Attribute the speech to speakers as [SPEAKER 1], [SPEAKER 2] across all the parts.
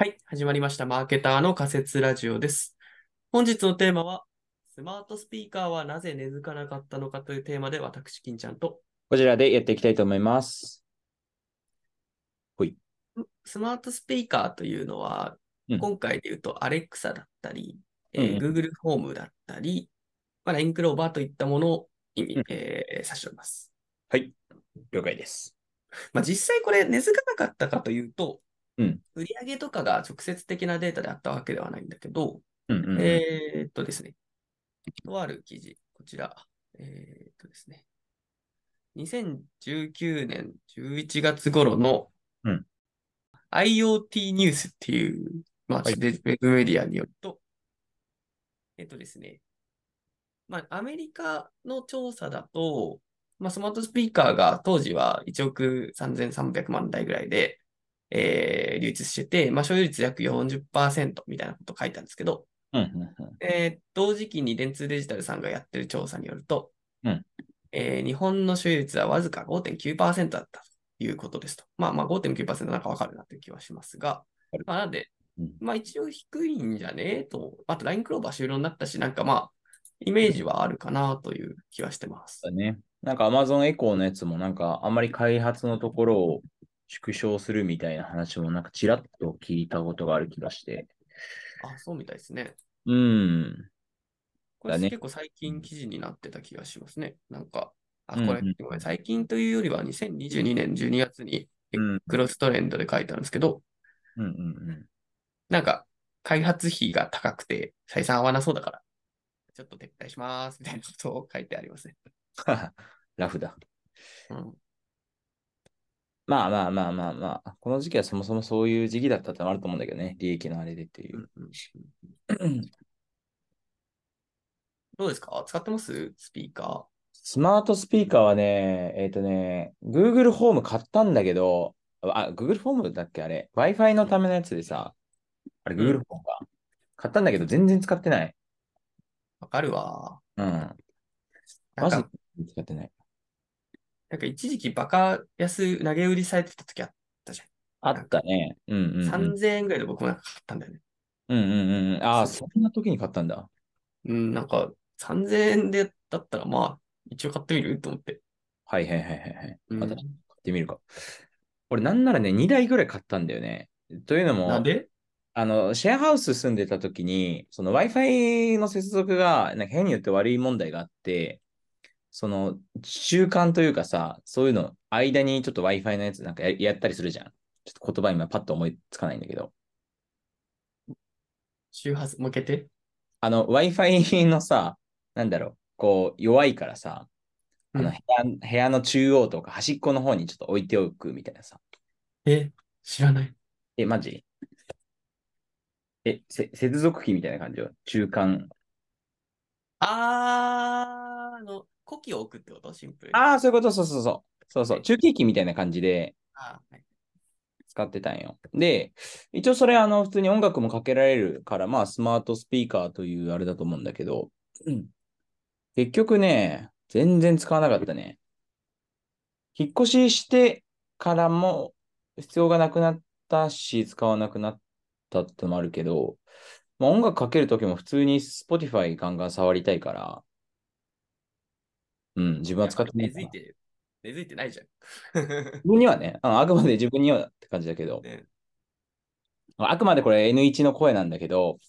[SPEAKER 1] はい、始まりました。マーケターの仮説ラジオです。本日のテーマは、スマートスピーカーはなぜ根付かなかったのかというテーマで、私、金ちゃんと、
[SPEAKER 2] こちらでやっていきたいと思います。
[SPEAKER 1] スマートスピーカーというのは、
[SPEAKER 2] うん
[SPEAKER 1] 今回で言うと、アレクサだったり、えー
[SPEAKER 2] うんうん
[SPEAKER 1] Google ホームだったり、まあ、LINE クローバーといったものを意味、
[SPEAKER 2] うん
[SPEAKER 1] えー指しております。
[SPEAKER 2] はい。了解です。
[SPEAKER 1] まあ、実際これ根付かなかったかというと、
[SPEAKER 2] うん
[SPEAKER 1] 売上とかが直接的なデータであったわけではないんだけど、
[SPEAKER 2] うんうんうん
[SPEAKER 1] えーっとですね。とある記事、こちら。えーっとですね。2019年11月頃の
[SPEAKER 2] うん
[SPEAKER 1] IoT ニュースっていう、まあ、
[SPEAKER 2] はい
[SPEAKER 1] ウェブメディアによると、えっとですね。まあ、アメリカの調査だと、まあ、スマートスピーカーが当時は1億3300万台ぐらいで、えー流通してて、まあ、所有率約40%みたいなこと書いたんですけど、
[SPEAKER 2] うんうんうん。
[SPEAKER 1] えー同時期に電通デジタルさんがやってる調査によると、
[SPEAKER 2] うん。
[SPEAKER 1] えー日本の所有率はわずか5.9%だったということですと。まあまあ5.9%なんかわかるなという気はしますが。まあなんで
[SPEAKER 2] うん、
[SPEAKER 1] まあ一応低いんじゃねえと、あと LINE クローバー終了になったし、なんかまあ、イメージはあるかなという気はしてます。
[SPEAKER 2] だね。なんか Amazon エコーのやつもなんかあんまり開発のところを縮小するみたいな話もなんかちらっと聞いたことがある気がして。
[SPEAKER 1] あ、そうみたいですね。
[SPEAKER 2] うん。
[SPEAKER 1] これ結構最近記事になってた気がしますね。なんか、あ、
[SPEAKER 2] うんうん
[SPEAKER 1] これ、ごめん最近というよりは2022年12月に
[SPEAKER 2] うん
[SPEAKER 1] クロストレンドで書いたんですけど、
[SPEAKER 2] うんうん
[SPEAKER 1] なんか、開発費が高くて採算合わなそうだから、ちょっと撤退しますみたいなことを書いてありますね。
[SPEAKER 2] うん。ラフだ。
[SPEAKER 1] うん、
[SPEAKER 2] まあまあまあまあまあ。この時期はそもそもそういう時期だったってのもあると思うんだけどね。利益のあれでっていう。
[SPEAKER 1] どうですか？使ってます？スピーカ
[SPEAKER 2] スマートスピーカーはね、えっ、とね、Google ホーム買ったんだけど、あ、Google ホームだっけ？あれ ?Wi-Fi のためのやつでさ、あれ
[SPEAKER 1] うん
[SPEAKER 2] Google ホームか。買ったんだけど全然使ってない。
[SPEAKER 1] ーわかるわ。
[SPEAKER 2] うん。マジ使ってない。
[SPEAKER 1] なんか一時期バカ安投げ売りされてた時あったじ
[SPEAKER 2] あったね。うんうん、うん。
[SPEAKER 1] ゃん。3000円ぐらいで僕もなんか買ったんだよね。
[SPEAKER 2] うんうんうんうん。ああ、
[SPEAKER 1] そ
[SPEAKER 2] そんな時に買ったんだ。
[SPEAKER 1] うん、なんか3000円でだったらまあ、一応買ってみる？と思って。
[SPEAKER 2] はいはいはいはいはい。
[SPEAKER 1] うん
[SPEAKER 2] 私、買ってみるか。俺なんならね、2台ぐらい買ったんだよね。というのも、
[SPEAKER 1] なんで？
[SPEAKER 2] あの、シェアハウス住んでた時に、その Wi-Fi の接続が、なんか部屋によって悪い問題があって、その中間というかさ、そういうの、間にちょっと Wi-Fi のやつなんかややったりするじゃん。ちょっと言葉今パッと思いつかないんだけど。
[SPEAKER 1] 周波数向けて？
[SPEAKER 2] あの Wi-Fi のさ、なんだろう、こう弱いからさ、あの
[SPEAKER 1] うん
[SPEAKER 2] 部屋部屋の中央とか端っこの方にちょっと置いておくみたいなさ。
[SPEAKER 1] え、知らない。
[SPEAKER 2] え、マジ？え、せ接続機みたいな感じよ。中間。
[SPEAKER 1] あー、あの、呼気を置くってこと？シンプルに。
[SPEAKER 2] ああ、そういうこと、そうそうそう。そうそう。
[SPEAKER 1] はい
[SPEAKER 2] 中継機みたいな感じで使ってたんよ。で、一応それ、あの、普通に音楽もかけられるから、まあ、スマートスピーカーというあれだと思うんだけど、うん結局ね、全然使わなかったね。引っ越ししてからも必要がなくなったし、使わなくなったってのもあるけど、まあ、音楽かけるときも普通に Spotify ガンガン触りたいから、うん、自分は使ってない
[SPEAKER 1] 根付いて、根付いてないじゃん。
[SPEAKER 2] 自分にはね、あのあくまで自分にはって感じだけど、
[SPEAKER 1] ね。
[SPEAKER 2] あくまでこれ N1 の声なんだけど、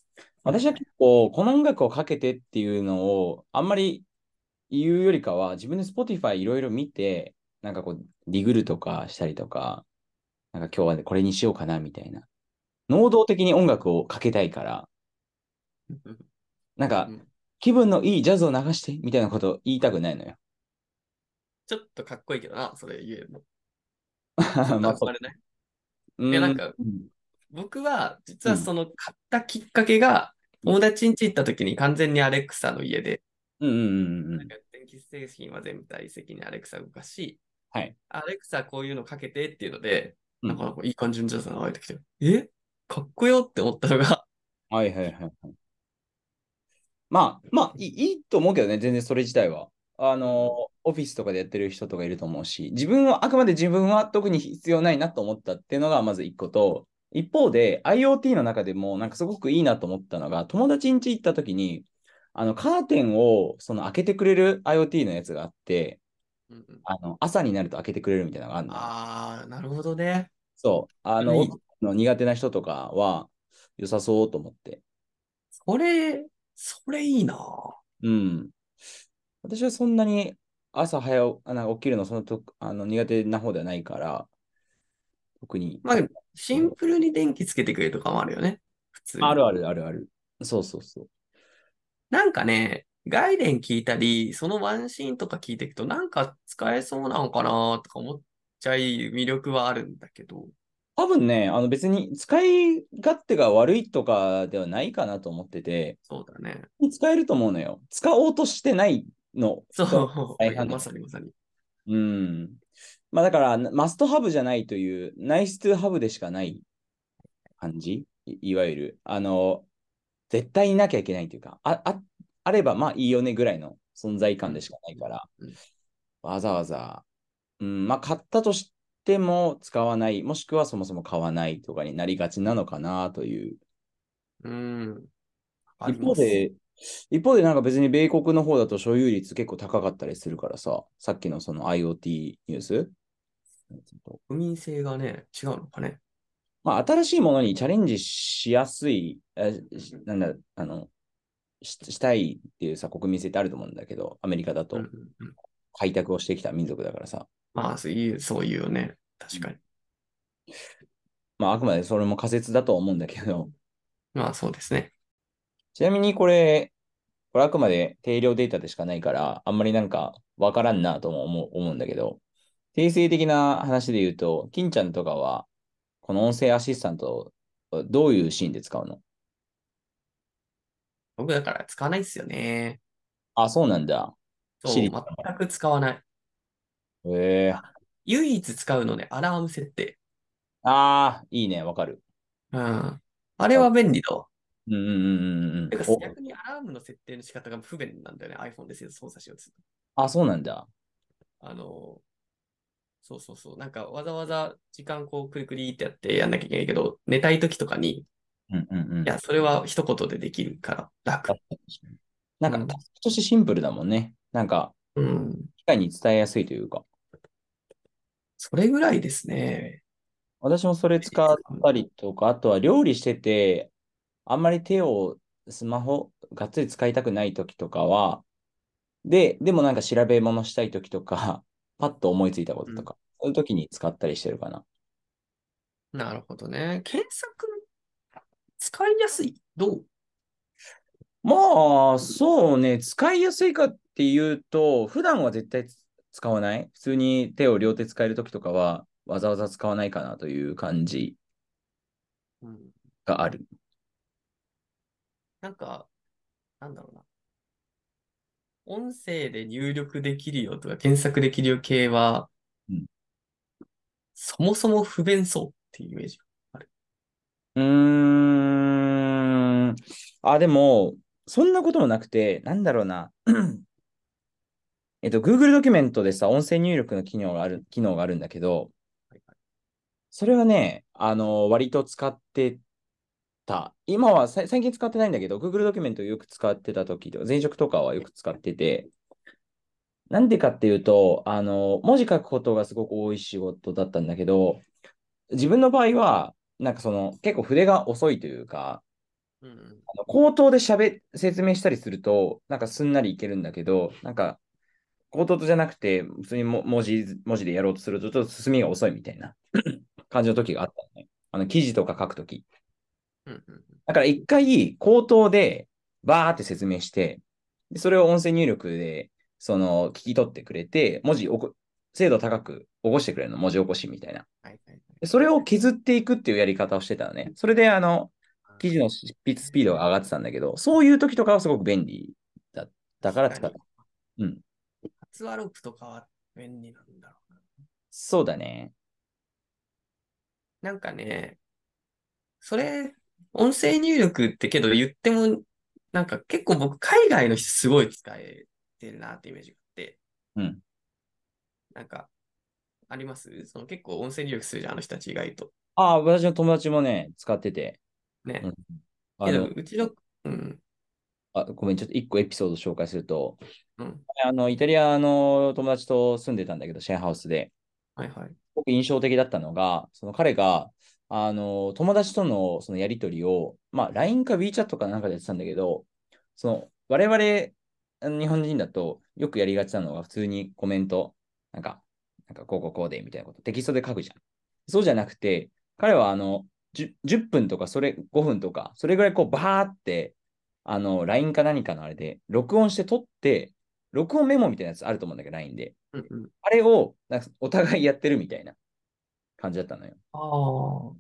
[SPEAKER 2] 私は結構この音楽をかけてっていうのをあんまり言うよりかは自分で Spotify いろいろ見て、なんかこうディグルとかしたりとか、なんか今日はねこれにしようかなみたいな。能動的に音楽をかけたいから、なんか
[SPEAKER 1] うん
[SPEAKER 2] 気分のいいジャズを流してみたいなことを言いたくないのよ。
[SPEAKER 1] ちょっとかっこいいけどな、それ言えるの。
[SPEAKER 2] まあ
[SPEAKER 1] れない
[SPEAKER 2] うん
[SPEAKER 1] やなんか
[SPEAKER 2] うん
[SPEAKER 1] 僕は、実はその買ったきっかけが、友達ん家行った時に完全にアレクサの家で、
[SPEAKER 2] うんうんうんうん
[SPEAKER 1] なんか電気製品は全体的にアレクサ動かし、
[SPEAKER 2] はい。
[SPEAKER 1] アレクサこういうのかけてっていうので、
[SPEAKER 2] うん
[SPEAKER 1] なかなかいい感じのジャズが流れてきて、え？かっこよって思ったのが、
[SPEAKER 2] はいはいはいはい。まあ、まあいい、いいと思うけどね、全然それ自体は。あの、オフィスとかでやってる人とかいると思うし、自分は、あくまで自分は特に必要ないなと思ったっていうのがまず一個と、一方で IoT の中でもなんかすごくいいなと思ったのが、友達ん家行った時に、あのカーテンをその開けてくれる IoT のやつがあって、
[SPEAKER 1] うんうん
[SPEAKER 2] あの朝になると開けてくれるみたいなのがあるのよ。
[SPEAKER 1] ああ、なるほどね。
[SPEAKER 2] そう。あの、の苦手な人とかは良さそうと思って。
[SPEAKER 1] それ、それいいな。
[SPEAKER 2] うん。私はそんなに朝早起あなんか起きるのそのとあの苦手な方ではないから、特に。
[SPEAKER 1] まあ、シンプルに電気つけてくれとかもあるよね。普通に。
[SPEAKER 2] あるあるあるある。そうそうそう。
[SPEAKER 1] なんかね、外伝聞いたり、そのワンシーンとか聞いていくと、なんか使えそうなのかなとか思っちゃい魅力はあるんだけど。
[SPEAKER 2] 多分ね、あの別に使い勝手が悪いとかではないかなと思ってて、
[SPEAKER 1] そうだね。
[SPEAKER 2] 使えると思うのよ。使おうとしてないの。
[SPEAKER 1] そう。まさにまさに。
[SPEAKER 2] うん。まあだから、マストハブじゃないという、ナイストゥハブでしかない感じ？いいわゆる、あの、絶対になきゃいけないというか、あああればまあいいよねぐらいの存在感でしかないから、
[SPEAKER 1] うん
[SPEAKER 2] わざわざ、うん、まあ買ったとしても使わない、もしくはそもそも買わないとかになりがちなのかなという。
[SPEAKER 1] うん。
[SPEAKER 2] 一方で、一方でなんか別に米国の方だと所有率結構高かったりするからさ、さっきのその IoT ニュース
[SPEAKER 1] 国民性がね、違うのかね。
[SPEAKER 2] まあ、新しいものにチャレンジしやすい、えしなんだ、あの、ししたいっていうさ、国民性ってあると思うんだけど、アメリカだと開拓をしてきた民族だからさ、
[SPEAKER 1] まあ、そういう、そういうよね。確かに。
[SPEAKER 2] まあ、あくまでそれも仮説だとは思うんだけど、
[SPEAKER 1] まあ、そうですね。
[SPEAKER 2] ちなみにこれ、これあくまで定量データでしかないから、あんまりなんかわからんなとも思う思うんだけど、定性的な話で言うと、金ちゃんとかは、この音声アシスタント、どういうシーンで使うの？
[SPEAKER 1] 僕だから使わないっすよね。
[SPEAKER 2] あ、そうなんだ。
[SPEAKER 1] そう、
[SPEAKER 2] シリ
[SPEAKER 1] 全く使わない。
[SPEAKER 2] へえ
[SPEAKER 1] 唯一使うのね、アラーム設定。
[SPEAKER 2] ああ、いいね、わかる。
[SPEAKER 1] うん。あれは便利だわ。
[SPEAKER 2] うんうんうんうん
[SPEAKER 1] 逆にアラームの設定の仕方が不便なんだよね。iPhone で操作しようとすると。
[SPEAKER 2] あ、そうなんだ。
[SPEAKER 1] あの、そうそうそう。なんかわざわざ時間こうクリクリってやってやんなきゃいけないけど、寝たい時とかに、
[SPEAKER 2] うんうんうん。
[SPEAKER 1] いや、それは一言でできるから楽。
[SPEAKER 2] なんか、
[SPEAKER 1] うん
[SPEAKER 2] タスクとしてシンプルだもんね。なんか、
[SPEAKER 1] うん。
[SPEAKER 2] 機械に伝えやすいというか。
[SPEAKER 1] それぐらいですね。
[SPEAKER 2] 私もそれ使ったりとか、あとは料理してて、あんまり手をスマホがっつり使いたくない時とかは、で、でもなんか調べ物したい時とか、パッと思いついたこととか、そういう時に使ったりしてるかな。
[SPEAKER 1] なるほどね。検索、使いやすい？どう？
[SPEAKER 2] まあ、そうね、使いやすいかっていうと、普段は絶対つ使わない？普通に手を両手使える時とかは、わざわざ使わないかなという感じ
[SPEAKER 1] うん。
[SPEAKER 2] がある。
[SPEAKER 1] なんか、なんだろうな。音声で入力できるよとか検索できるよ系は、
[SPEAKER 2] うん
[SPEAKER 1] そもそも不便そうっていうイメージ。
[SPEAKER 2] うーん。あ、でも、そんなこともなくて、なんだろうな。えっと、Google ドキュメントでさ、音声入力の機能がある、機能があるんだけど、
[SPEAKER 1] はいはい。
[SPEAKER 2] それはね、あの、割と使ってた。今はさ最近使ってないんだけど、Google ドキュメントをよく使ってた時とか、前職とかはよく使ってて、なんでかっていうと、あの、文字書くことがすごく多い仕事だったんだけど、自分の場合は、なんかその、結構筆が遅いというか、
[SPEAKER 1] うん
[SPEAKER 2] 口頭で喋、説明したりすると、なんかすんなりいけるんだけど、なんか、口頭じゃなくて、普通にも文字、文字でやろうとすると、ちょっと進みが遅いみたいな 感じの時があったのね。あの、記事とか書くとき。だから一回、口頭でバーって説明して、でそれを音声入力で、その、聞き取ってくれて、文字おこ、精度高く起こしてくれるの、文字起こしみたいな。でそれを削っていくっていうやり方をしてたのね。それで、あの、記事の執筆スピードが上がってたんだけど、そういう時とかはすごく便利だったから使っ
[SPEAKER 1] 確
[SPEAKER 2] た。うん。
[SPEAKER 1] 発話ロープとかは便利なんだろうな。
[SPEAKER 2] そうだね。
[SPEAKER 1] なんかね、それ、音声入力ってけど言っても、なんか結構僕海外の人すごい使えてるなってイメージがあって、
[SPEAKER 2] うん。
[SPEAKER 1] なんか、あります？その結構音声入力するじゃん、あの人たち意外と。
[SPEAKER 2] ああ、私の友達もね、使ってて。
[SPEAKER 1] ね。
[SPEAKER 2] うんあ
[SPEAKER 1] けど、
[SPEAKER 2] の、
[SPEAKER 1] うちの、うん。
[SPEAKER 2] あ、ごめん、ちょっと一個エピソード紹介すると、
[SPEAKER 1] うん。
[SPEAKER 2] あの、イタリアの友達と住んでたんだけど、シェアハウスで、
[SPEAKER 1] はいはい。
[SPEAKER 2] すごく印象的だったのが、その彼が、あの、友達とのそのやりとりを、まあ、LINE か WeChat かなんかでやってたんだけど、その、我々、日本人だとよくやりがちなのが、普通にコメント、なんか、なんかこうこうこうでみたいなこと、テキストで書くじゃん。そうじゃなくて、彼はあの、10, 10分とか、それ5分とか、それぐらいこう、バーって、あの、LINE か何かのあれで、録音して撮って、録音メモみたいなやつあると思うんだけど、LINE で。
[SPEAKER 1] うんうん。
[SPEAKER 2] あれをなんかお互いやってるみたいな感じだったのよ。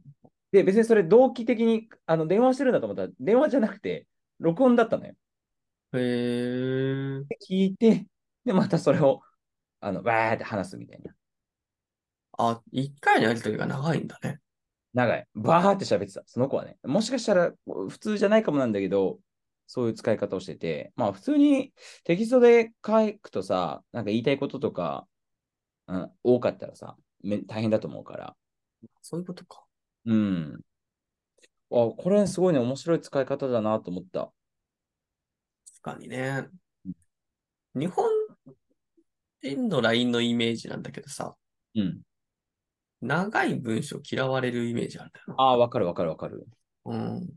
[SPEAKER 2] で、別にそれ同期的にあの電話してるんだと思ったら、電話じゃなくて、録音だったのよ。
[SPEAKER 1] へえ。
[SPEAKER 2] で聞いて、で、またそれを、あの、わーって話すみたいな。
[SPEAKER 1] あ、一回のやりとりが長いんだね。
[SPEAKER 2] 長い。バーって喋ってた、その子はね。もしかしたら普通じゃないかもなんだけど、そういう使い方をしてて、まあ普通にテキストで書くとさ、なんか言いたいこととか、うん、多かったらさ、め大変だと思うから。
[SPEAKER 1] そういうことか。
[SPEAKER 2] うん。あ、これすごいね、面白い使い方だなと思った。
[SPEAKER 1] 確かにね。日本人の LINE のイメージなんだけどさ、
[SPEAKER 2] うん。
[SPEAKER 1] 長い文章嫌われるイメージあるんだよな。
[SPEAKER 2] ああ、わかるわかるわかる。
[SPEAKER 1] うん。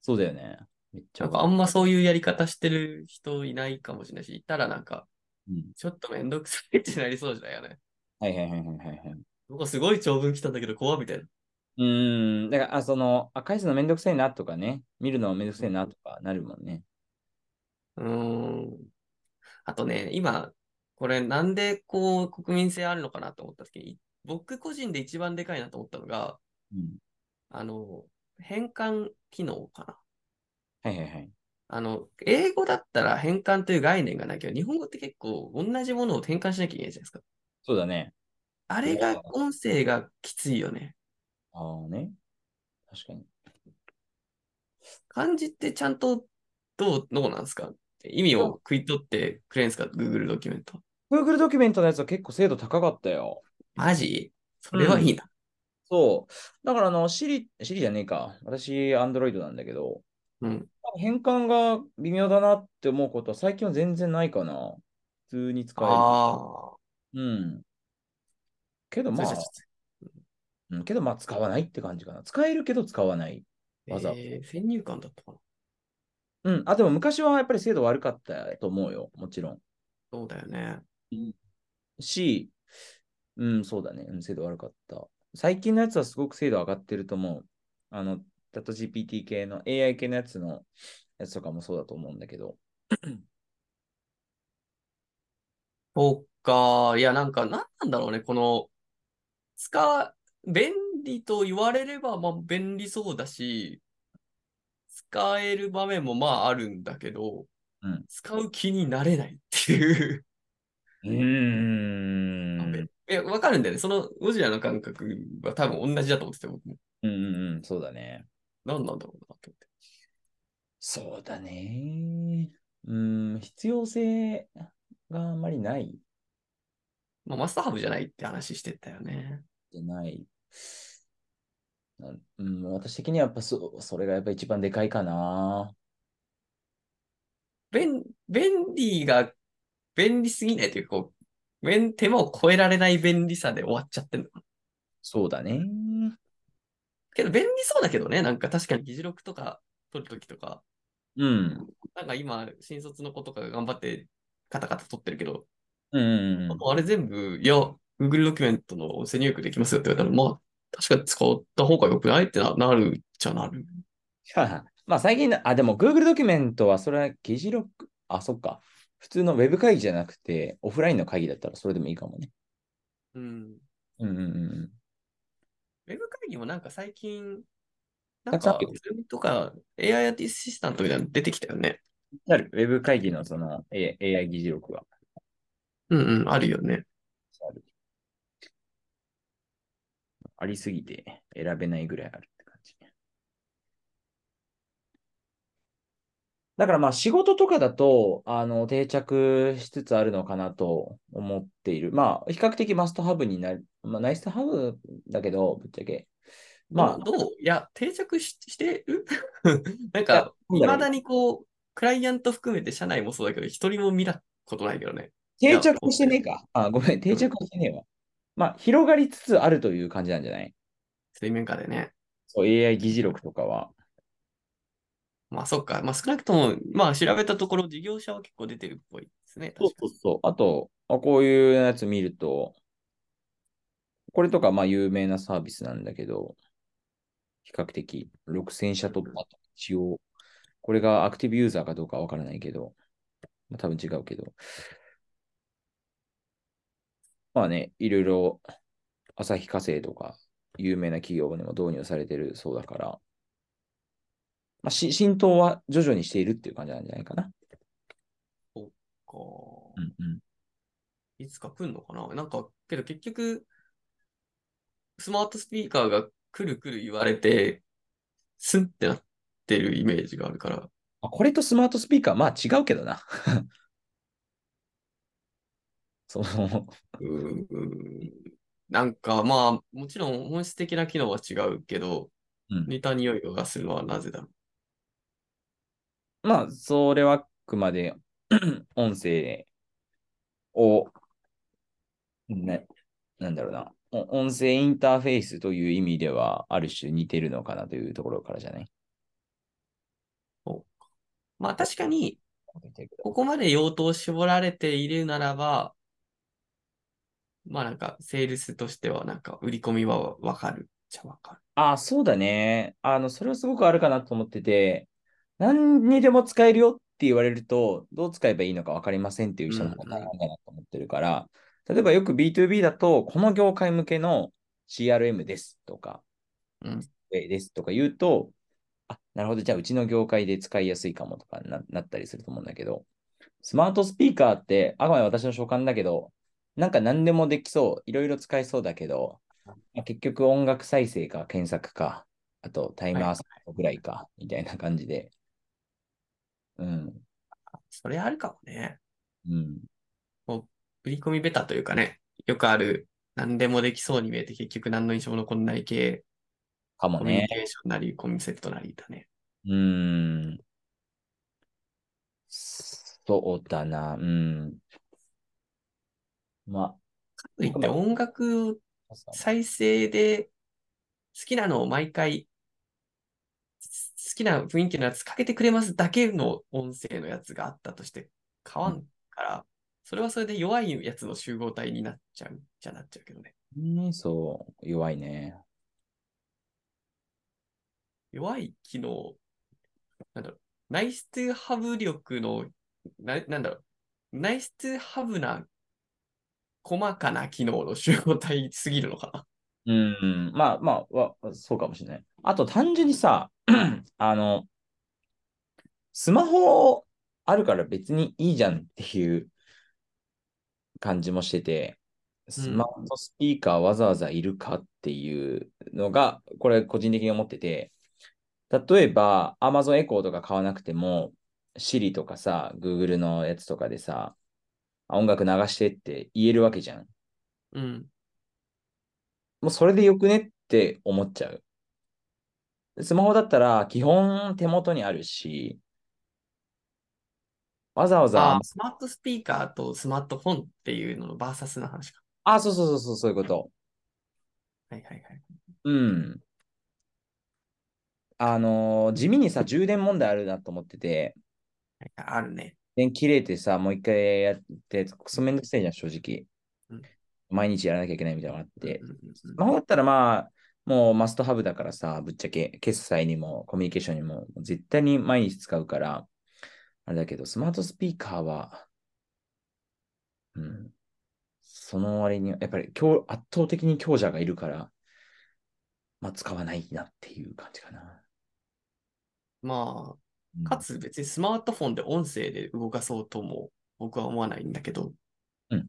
[SPEAKER 2] そうだよね。めっちゃ
[SPEAKER 1] なんかあんまそういうやり方してる人いないかもしれないし、いたらなんか、
[SPEAKER 2] うん。
[SPEAKER 1] ちょっとめんどくさいってなりそうじゃないよね。
[SPEAKER 2] はいはいはいはいはいはい。
[SPEAKER 1] なんかすごい長文来たんだけど怖みたいな。
[SPEAKER 2] うーん。だから、あ、その、あ、返すのめんどくさいなとかね。見るのめんどくさいなとかなるもんね。
[SPEAKER 1] うーん。あとね、今、これなんでこう国民性あるのかなと思った時に、僕個人で一番でかいなと思ったのが、
[SPEAKER 2] うん。
[SPEAKER 1] あの、変換機能かな。
[SPEAKER 2] はいはいはい。
[SPEAKER 1] あの、英語だったら変換という概念がないけど、日本語って結構同じものを変換しなきゃいけないじゃないですか。
[SPEAKER 2] そうだね。
[SPEAKER 1] あれが、音声がきついよね。
[SPEAKER 2] ああね。確かに。
[SPEAKER 1] 漢字ってちゃんとどう、どうなんですか？意味を食い取ってくれるんですか ?Google ドキュメント。
[SPEAKER 2] Google ドキュメントのやつは結構精度高かったよ。
[SPEAKER 1] マジ？それはいいな。
[SPEAKER 2] そう。だから、あの、Siri、Siri じゃねえか。私、Android なんだけど、
[SPEAKER 1] うん。
[SPEAKER 2] 変換が微妙だなって思うことは最近は全然ないかな。普通に使える。うん。けどまあうん、けどまあ使わないって感じかな。使えるけど使わない。わざ
[SPEAKER 1] えー先入観だったかな。
[SPEAKER 2] うん。あ、でも昔はやっぱり精度悪かったと思うよ。もちろん。
[SPEAKER 1] そうだよね。
[SPEAKER 2] し、うん、そうだね。うん、精度悪かった。最近のやつはすごく精度上がってると思う。あの、ダト GPT 系の AI 系のやつのやつとかもそうだと思うんだけど。
[SPEAKER 1] そうか。いや、なんか、なんなんだろうね。この、使う、便利と言われれば、まあ、便利そうだし、使える場面もまああるんだけど、
[SPEAKER 2] うん
[SPEAKER 1] 使う気になれないっていう。
[SPEAKER 2] うーん。
[SPEAKER 1] いや、わかるんだよね。そのゴジラの感覚は多分同じだと思ってて、僕も。
[SPEAKER 2] うんうんうん、そうだね。
[SPEAKER 1] 何なんだろうなと思って。
[SPEAKER 2] そうだね。うん、必要性があんまりない
[SPEAKER 1] まあ、マストハブじゃないって話してたよね。
[SPEAKER 2] じゃない。なうん、私的にはやっぱそそれがやっぱ一番でかいかな。
[SPEAKER 1] 便、便利が、便利すぎないというか、こう、便手間を超えられない便利さで終わっちゃってんの。
[SPEAKER 2] そうだね。
[SPEAKER 1] けど便利そうだけどね、なんか確かに議事録とか取るときとか、
[SPEAKER 2] うん。
[SPEAKER 1] なんか今、新卒の子とかが頑張ってカタカタ取ってるけど、
[SPEAKER 2] うんうんうん。
[SPEAKER 1] あれ全部、いや、Google ドキュメントの音声入力できますよって言われたら、まあ、確かに使った方が良くないってななるじゃなる。
[SPEAKER 2] まあ最近の、あ、でも Google ドキュメントはそれは議事録、あ、そっか。普通のウェブ会議じゃなくて、オフラインの会議だったらそれでもいいかもね。
[SPEAKER 1] うん。
[SPEAKER 2] うんうんうん。
[SPEAKER 1] ウェブ会議もなんか最近、なんか Zoom とか AI アティシスタントみたいなの出てきたよね。
[SPEAKER 2] ある。ウェブ会議のその AI 議事録は。
[SPEAKER 1] うんうん、あるよね。
[SPEAKER 2] ある。ありすぎて選べないぐらいあるって感じ。だからまあ仕事とかだと、あの、定着しつつあるのかなと思っている。まあ、比較的マストハブになる。まあ、ナイストハブだけど、ぶっちゃけ。まあ、
[SPEAKER 1] どういや、定着ししてる？なんか、
[SPEAKER 2] なんだ
[SPEAKER 1] にこう、クライアント含めて社内もそうだけど、一人も見たことないけどね。
[SPEAKER 2] 定着してねえか。あ、ごめん、定着はしてねえわ。まあ、広がりつつあるという感じなんじゃない？
[SPEAKER 1] 水面下でね。
[SPEAKER 2] そう、AI 議事録とかは。
[SPEAKER 1] まあ、そっか。まあ、少なくとも、まあ、調べたところ、事業者は結構出てるっぽいですね。
[SPEAKER 2] そう。そうそう。あと、あこういうやつ見ると、これとかまあ有名なサービスなんだけど、比較的6000社突破と一応、これがアクティブユーザーかどうかわからないけど、まあ、多分違うけど。まあね、いろいろ旭化成とか有名な企業にも導入されてるそうだから、まあ、し浸透は徐々にしているっていう感じなんじゃないかな。
[SPEAKER 1] こ
[SPEAKER 2] うんうん。
[SPEAKER 1] ういつか来るのかな？なんか、けど結局、スマートスピーカーが来る来る言われて、スンってなってるイメージがあるから。
[SPEAKER 2] あこれとスマートスピーカー、まあ違うけどな。その、
[SPEAKER 1] うーんなんかまあ、もちろん本質的な機能は違うけど、
[SPEAKER 2] うん
[SPEAKER 1] 似た匂いがするのはなぜだろ
[SPEAKER 2] まあ、それはあくまで 音声を、ね、なんだろうな、お音声インターフェースという意味では、ある種似てるのかなというところからじゃない？
[SPEAKER 1] う。まあ確かに、ここまで用途を絞られているならば、まあなんか、セールスとしてはなんか、売り込みはわかるじゃわかる。
[SPEAKER 2] あ、そうだね。あの、それはすごくあるかなと思ってて、何にでも使えるよって言われると、どう使えばいいのか分かりませんっていう人の方が大半だなと思ってるから、例えばよく B2B だと、この業界向けの CRM ですとか、
[SPEAKER 1] うん。
[SPEAKER 2] ですとか言うと、あ、なるほど、じゃあうちの業界で使いやすいかもとかななったりすると思うんだけど、スマートスピーカーって、あくまで私の所感だけど、なんか何でもできそう、いろいろ使えそうだけど、まあ結局音楽再生か検索か、あとタイマーセットぐらいか、みたいな感じで。うん。
[SPEAKER 1] それあるかもね。
[SPEAKER 2] うん。
[SPEAKER 1] 売り込みベタというかね、よくある、何でもできそうに見えて結局何の印象も残んない系、
[SPEAKER 2] かもね。
[SPEAKER 1] コミュニケーションなり、コンセプトなりだね。
[SPEAKER 2] うん。そうだな。うん。ま
[SPEAKER 1] かといって音楽
[SPEAKER 2] あ、
[SPEAKER 1] 再生で好きなのを毎回好きな雰囲気のやつかけてくれますだけの音声のやつがあったとして変わんから、それはそれで弱いやつの集合体になっちゃうじゃなっちゃうけどね。
[SPEAKER 2] ね、そう、弱いね。
[SPEAKER 1] 弱い機能、なんだろう、ナイストゥハブ力の、ななんだろう、ナイストゥハブな細かな機能の集合体すぎるのかな。
[SPEAKER 2] うん、まあまあ、わそうかもしれない。あと単純にさ、あの、スマホあるから別にいいじゃんっていう感じもしてて、スマートスピーカーわざわざいるかっていうのが、これ個人的に思ってて、例えば Amazon Echo とか買わなくても、Siri とかさ、Google のやつとかでさ、音楽流してって言えるわけじゃん。
[SPEAKER 1] うん。
[SPEAKER 2] もうそれでよくねって思っちゃう。スマホだったら基本手元にあるし、わざわざ
[SPEAKER 1] あ、スマートスピーカーとスマートフォンっていうののバーサスな話か。
[SPEAKER 2] あ、そうそうそうそう、そういうこと。
[SPEAKER 1] はいはいはい。
[SPEAKER 2] うん。あのー地味にさ、充電問題あるなと思ってて、
[SPEAKER 1] はいあるね。
[SPEAKER 2] 電気切れてさ、もう一回やって、クソめんどくせえじゃん、正直
[SPEAKER 1] うん。
[SPEAKER 2] 毎日やらなきゃいけないみたいなのがあって
[SPEAKER 1] う。んうんうん
[SPEAKER 2] スマホだったらまあ、もうマストハブだからさ、ぶっちゃけ決済にもコミュニケーションにも絶対に毎日使うから、あれだけど、スマートスピーカーは、うん、その割には、やっぱり強圧倒的に強者がいるから、まあ使わないなっていう感じかな。
[SPEAKER 1] ま
[SPEAKER 2] うん
[SPEAKER 1] あ、かつ別にスマートフォンで音声で動かそうとも僕は思わないんだけど。
[SPEAKER 2] うん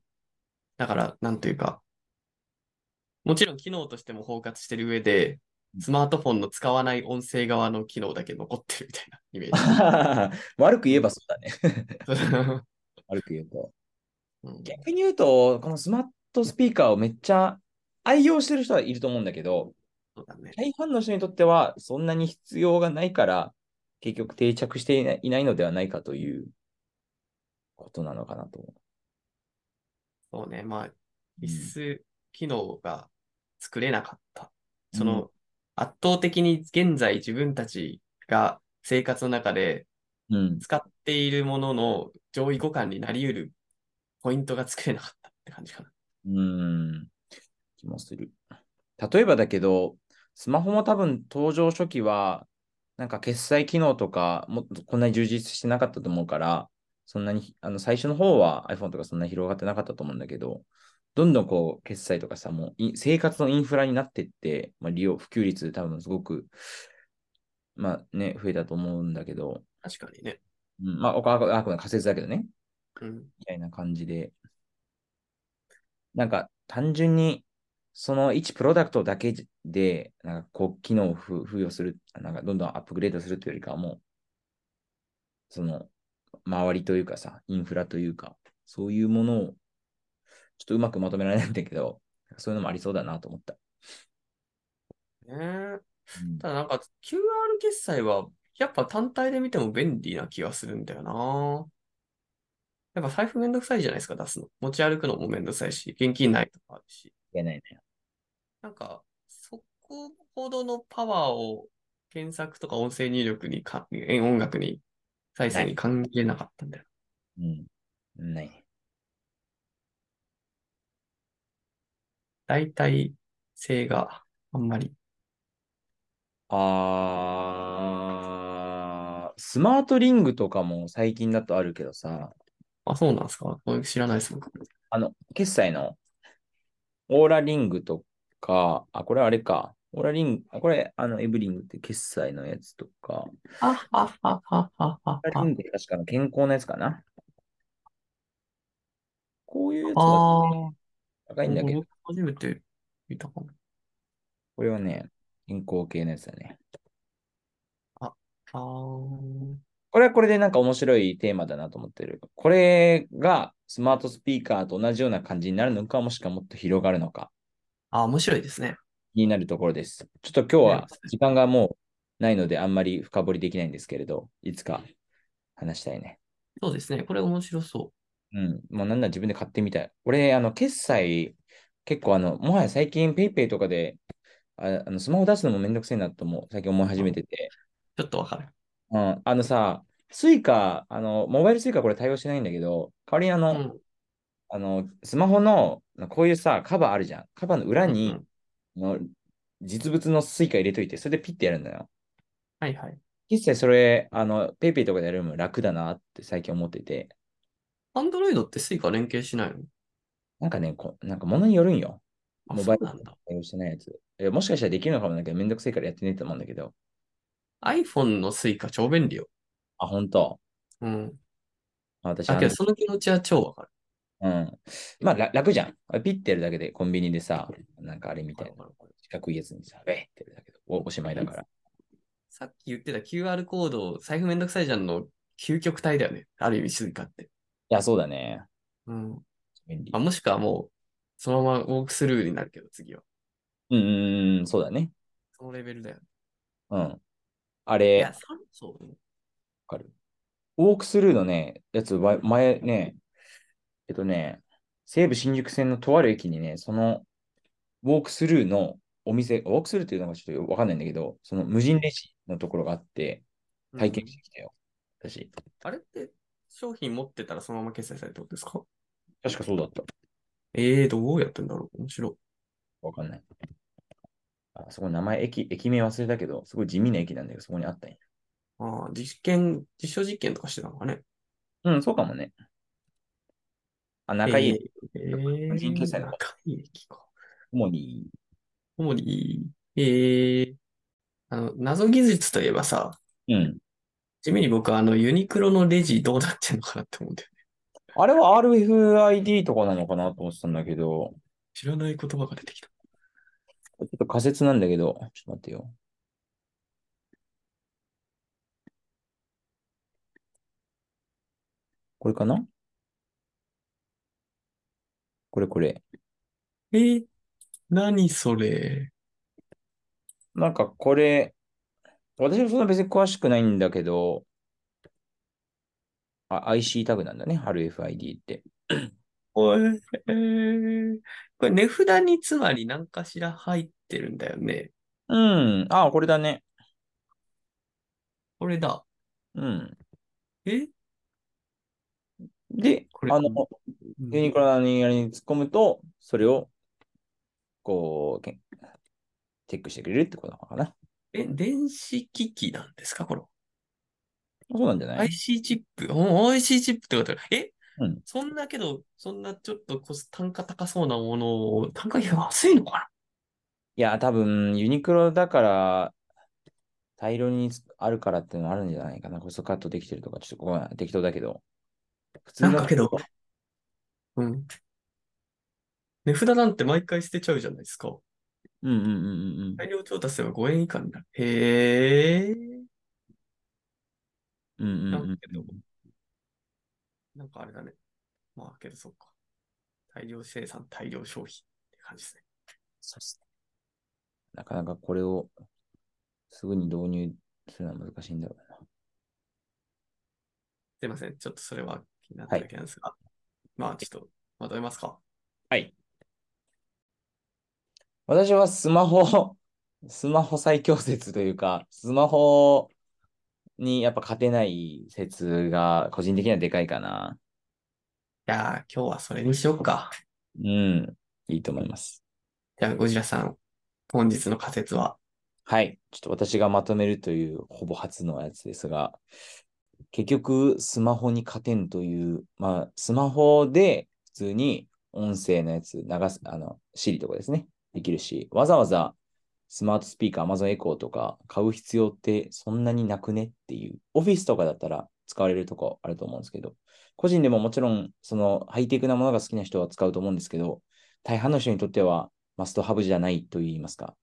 [SPEAKER 1] だから、なんというか、もちろん機能としても包括してる上で、スマートフォンの使わない音声側の機能だけ残ってるみたいなイメー
[SPEAKER 2] 悪く言えばそうだね。
[SPEAKER 1] ジ。
[SPEAKER 2] 悪く言うと。
[SPEAKER 1] うん
[SPEAKER 2] 逆に言うと、このスマートスピーカーをめっちゃ愛用してる人はいると思うんだけど。大半の人にとってはそんなに必要がないから、結局定着していないのではないかということなのかなと思
[SPEAKER 1] そうね。まあ、
[SPEAKER 2] う。
[SPEAKER 1] 必須機能が作れなかった。
[SPEAKER 2] うん
[SPEAKER 1] その、圧倒的に現在自分たちが生活の中で
[SPEAKER 2] うん。
[SPEAKER 1] 使っているものの上位互換になり得るポイントが作れなかったって感じかな。
[SPEAKER 2] うん。気もする。例えばだけど、スマホも多分登場初期は、なんか決済機能とかもっとこんなに充実してなかったと思うから、そんなに、あの最初の方は iPhone とかそんなに広がってなかったと思うんだけど、どんどんこう決済とかさ、もうい生活のインフラになってって、まあ、利用、普及率多分すごく、まあね、増えたと思うんだけど、
[SPEAKER 1] 確かにね。
[SPEAKER 2] うん、まあ、おかあくまで仮説だけどね。
[SPEAKER 1] うん。
[SPEAKER 2] みたいな感じで、なんか単純にその1プロダクトだけで、なんかこう、機能を付付与する、なんかどんどんアップグレードするというよりかはもう、その、周りというかさ、インフラというか、そういうものを、ちょっとうまくまとめられないんだけど、そういうのもありそうだなと思った。
[SPEAKER 1] ねえ
[SPEAKER 2] うん
[SPEAKER 1] ただなんか QR 決済はやっぱ単体で見ても便利な気がするんだよな。やっぱ財布めんどくさいじゃないですか、出すの。持ち歩くのもめんどくさいし、現金ないとかあるし。
[SPEAKER 2] いけないね。
[SPEAKER 1] なんか、そこほどのパワーを検索とか音声入力にか、え音楽に、再生に関係なかったんだよ。
[SPEAKER 2] うん。ない
[SPEAKER 1] 代替性があんまり。
[SPEAKER 2] あー、スマートリングとかも最近だとあるけどさ、
[SPEAKER 1] あ、そうなんですか？知らないですもん。
[SPEAKER 2] あの、決済のオーラリングとか、あ、これあれか。オーラリング、あ、これ、あの、エブリングって決済のやつとか、
[SPEAKER 1] あははははは
[SPEAKER 2] オーラリングって確かの健康のやつかな。こういうやつ
[SPEAKER 1] あ
[SPEAKER 2] は
[SPEAKER 1] あ、
[SPEAKER 2] 高いんだけど、
[SPEAKER 1] 僕初めて見たかも。
[SPEAKER 2] これはね、健康系のやつだね。
[SPEAKER 1] ああ、
[SPEAKER 2] これはこれでなんか面白いテーマだなと思ってる。これがスマートスピーカーと同じような感じになるのか、もしくはもっと広がるのか、
[SPEAKER 1] あ、面白いですね。
[SPEAKER 2] 気になるところです。ちょっと今日は
[SPEAKER 1] ね
[SPEAKER 2] 時間がもうないので、あんまり深掘りできないんですけれど、いつか話したいね。
[SPEAKER 1] そうですね。これ面白そ
[SPEAKER 2] うん。もうなんなら自分で買ってみたい。俺、あの、決済、結構あの、もはや最近 PayPay とかで、ああのスマホ出すのもめんどくせえなとも最近思い始めてて、
[SPEAKER 1] う。ちょっとわかる。
[SPEAKER 2] うん、あのさ、 Suica、あの、モバイル Suica これ対応してないんだけど、代わりにあの、
[SPEAKER 1] うん。
[SPEAKER 2] あの、スマホの、こういうさ、カバーあるじゃん。カバーの裏
[SPEAKER 1] うんう
[SPEAKER 2] に
[SPEAKER 1] ん、
[SPEAKER 2] の実物の Suica 入れといて、それでピッてやるんだよ。
[SPEAKER 1] はいはい。
[SPEAKER 2] 実際それ、あの、 PayPay とかでやるよりも楽だなって最近思ってて、
[SPEAKER 1] Android って Suica 連携しないの？
[SPEAKER 2] なんかね、こなんか物によるんよ。
[SPEAKER 1] あ、
[SPEAKER 2] モバイル
[SPEAKER 1] なんだ。
[SPEAKER 2] 対応してないやつ。えもしかしたらできるのかもだけど、めんどくせえからやってねえと思うんだけど。
[SPEAKER 1] iPhone のスイカ超便利よ。
[SPEAKER 2] あ、本当？
[SPEAKER 1] うん。
[SPEAKER 2] あ私
[SPEAKER 1] だけど、
[SPEAKER 2] あ
[SPEAKER 1] その気持ちは超わかる。
[SPEAKER 2] のうん。まあ、ら楽じゃん。あピッてやるだけで、コンビニでさ、なんかあれみたいな。四角いやつにさ、ベーってやるだけで、おおしまいだから。
[SPEAKER 1] さっき言ってた QR コード、財布めんどくさいじゃんの究極体だよね。ある意味 Suica って。
[SPEAKER 2] いや、そうだね。
[SPEAKER 1] うん。
[SPEAKER 2] 便利
[SPEAKER 1] あ、。もしくはもう、そのままウォークスルーになるけど、次は。
[SPEAKER 2] うんうんうん、そうだね。
[SPEAKER 1] そのレベルだよね。
[SPEAKER 2] うん。あ
[SPEAKER 1] い
[SPEAKER 2] れ、
[SPEAKER 1] や、
[SPEAKER 2] わ
[SPEAKER 1] さそうね。
[SPEAKER 2] かる。ウォークスルーのね、やつ、わ前ね、えっとね、西武新宿線のとある駅にね、そのウォークスルーのお店、ウォークスルーっていうのがちょっとわかんないんだけど、その無人レジのところがあって、体験してきたよ。私。
[SPEAKER 1] あれって商品持ってたらそのまま決済されるってことですか？
[SPEAKER 2] 確かそうだった。
[SPEAKER 1] ええー、どうやってんだろう？面白い。
[SPEAKER 2] わかんない。あそこ名前、駅、駅名忘れたけど、すごい地味な駅なんだけど、そこにあったんや。
[SPEAKER 1] ああ、実験、実証実験とかしてたのかね？
[SPEAKER 2] うん、そうかもね。あ、中井駅、
[SPEAKER 1] えー、
[SPEAKER 2] 無人決済の
[SPEAKER 1] 中井駅か。
[SPEAKER 2] 主に、
[SPEAKER 1] 主に、ええあの、謎技術といえばさ、
[SPEAKER 2] うん。
[SPEAKER 1] 地味に僕はあの、ユニクロのレジどうなってんのかなって思うんだよね。
[SPEAKER 2] あれは RFID とかなのかなと思ってたんだけど、
[SPEAKER 1] 知らない言葉が出てきた。
[SPEAKER 2] ちょっと仮説なんだけど、ちょっと待ってよ。これかな？これこれ。
[SPEAKER 1] えー、何それ？
[SPEAKER 2] なんかこれ、私もそんな別に詳しくないんだけど、あ、IC タグなんだね、RFID って。
[SPEAKER 1] これ、えーこれ値札につまり何かしら入ってるんだよね。
[SPEAKER 2] うん。あ、これだね。
[SPEAKER 1] これだ。
[SPEAKER 2] うん。
[SPEAKER 1] え？
[SPEAKER 2] で、
[SPEAKER 1] これ
[SPEAKER 2] あの、
[SPEAKER 1] うん
[SPEAKER 2] ユニクロの何々に突っ込むと、それを、こう、けチェックしてくれるってことなのかな。
[SPEAKER 1] え、電子機器なんですかこれ。
[SPEAKER 2] そうなんじゃない
[SPEAKER 1] ？IC チップ？お IC チップってことえ？
[SPEAKER 2] うん
[SPEAKER 1] そんなけど、そんなちょっとコス単価高そうなものを、単価安いのか
[SPEAKER 2] いや、多分、ユニクロだから、大量にあるからっていうのがあるんじゃないかな。コストカットできてるとか、ちょっとごめん、適当だけど。普通の
[SPEAKER 1] なんかけどなうん。値札なんて毎回捨てちゃうじゃないですか。
[SPEAKER 2] うんうんうんうんうん。
[SPEAKER 1] 大量調達すれば5円以下になる。へえ。
[SPEAKER 2] うんうんうん
[SPEAKER 1] なんかけどなんかあれだね。まあけどそっか。大量生産、大量消費って感じですね。
[SPEAKER 2] そうっすね。なかなかこれをすぐに導入するのは難しいんだろうな。
[SPEAKER 1] すいません。ちょっとそれは気になっただけなんですが。まあちょっと、まとめますか。
[SPEAKER 2] はい。私はスマホ、スマホ最強説というか、スマホにやっぱ勝てない説が個人的にはでかいかな。
[SPEAKER 1] いやー、今日はそれにしようか。
[SPEAKER 2] うん。いいと思います。
[SPEAKER 1] じゃあ、ゴジラさん、本日の仮説は？
[SPEAKER 2] はい。ちょっと私がまとめるというほぼ初のやつですが、結局スマホに勝てんという、まあ、スマホで普通に音声のやつ流す、あの、Siri とかですね、できるし、わざわざスマートスピーカー、Amazon Echo とか買う必要ってそんなになくね？っていう、オフィスとかだったら使われるとこあると思うんですけど、個人でももちろん、そのハイテクなものが好きな人は使うと思うんですけど、大半の人にとってはマストハブじゃないと言いますか、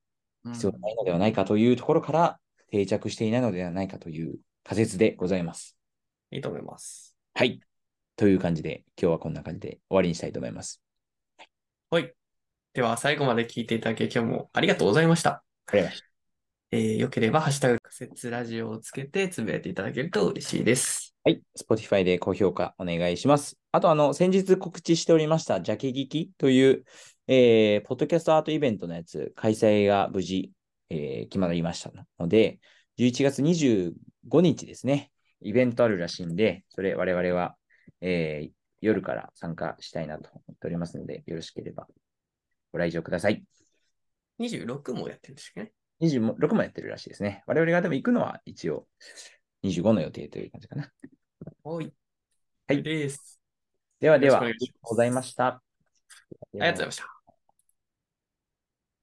[SPEAKER 2] 必要ないのではないかというところから定着していないのではないかという仮説でございます。
[SPEAKER 1] いいと思います。
[SPEAKER 2] はい。という感じで、今日はこんな感じで終わりにしたいと思います。
[SPEAKER 1] はい。では、最後まで聞いていただき、今日もありがとうございました。
[SPEAKER 2] ありがとうございました。
[SPEAKER 1] えー、よければ、ハッシュタグ仮説ラジオをつけてつぶやいていただけると嬉しいです。
[SPEAKER 2] はい。Spotify で高評価お願いします。あと、あの、先日告知しておりました、ジャケ聞きという、えー、ポッドキャストアートイベントのやつ、開催が無事、えー決まりましたので、11月25日ですね、イベントあるらしいんで、それ我々は、えー夜から参加したいなと思っておりますので、よろしければご来場ください。
[SPEAKER 1] 26もやってるんですね。
[SPEAKER 2] 26もやってるらしいですね。我々がでも行くのは一応25の予定という感じかな。
[SPEAKER 1] はい。
[SPEAKER 2] はい
[SPEAKER 1] です。
[SPEAKER 2] ではでは、ありがとうございました。
[SPEAKER 1] ありがとうございました。